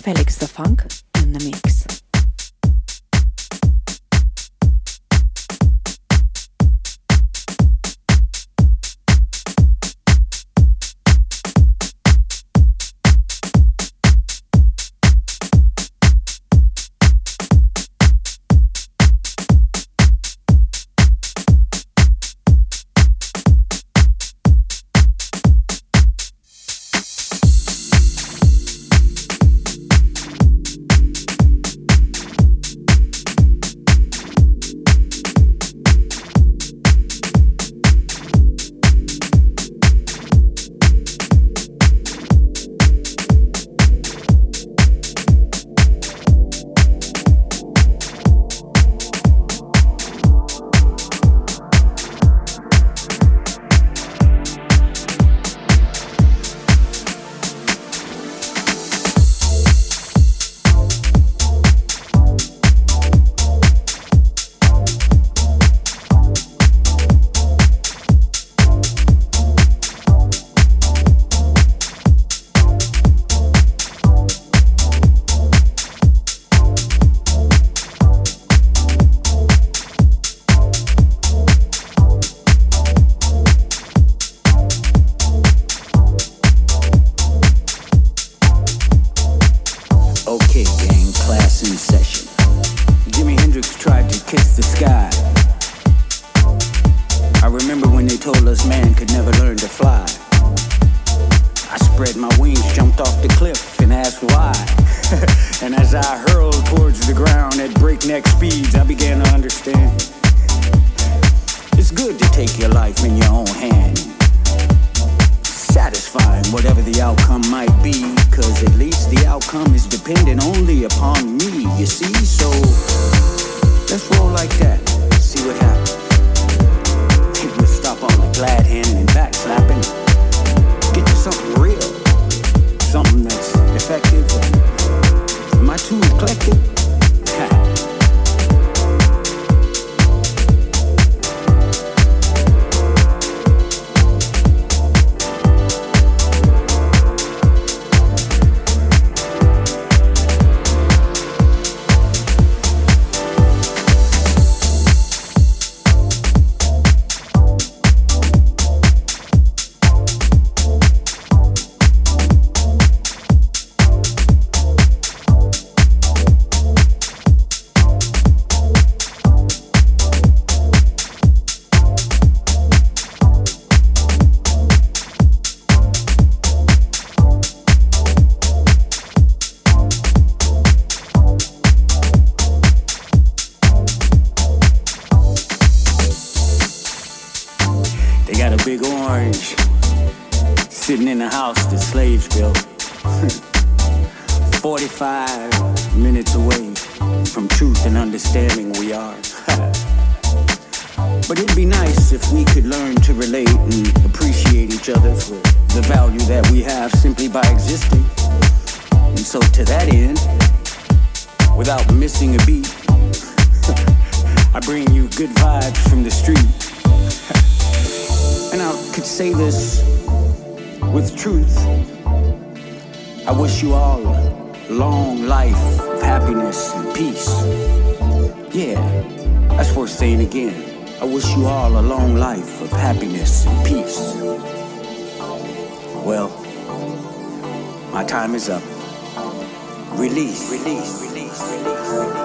Felix the Funk in the mix. outcome is dependent only upon me, you see? So. happiness and peace. Well, my time is up. Release, release, release, release. release.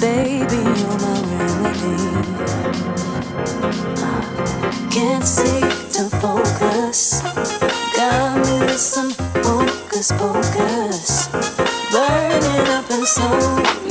baby, you're my remedy. Can't seem to focus, got me with some focus, focus. burning up and.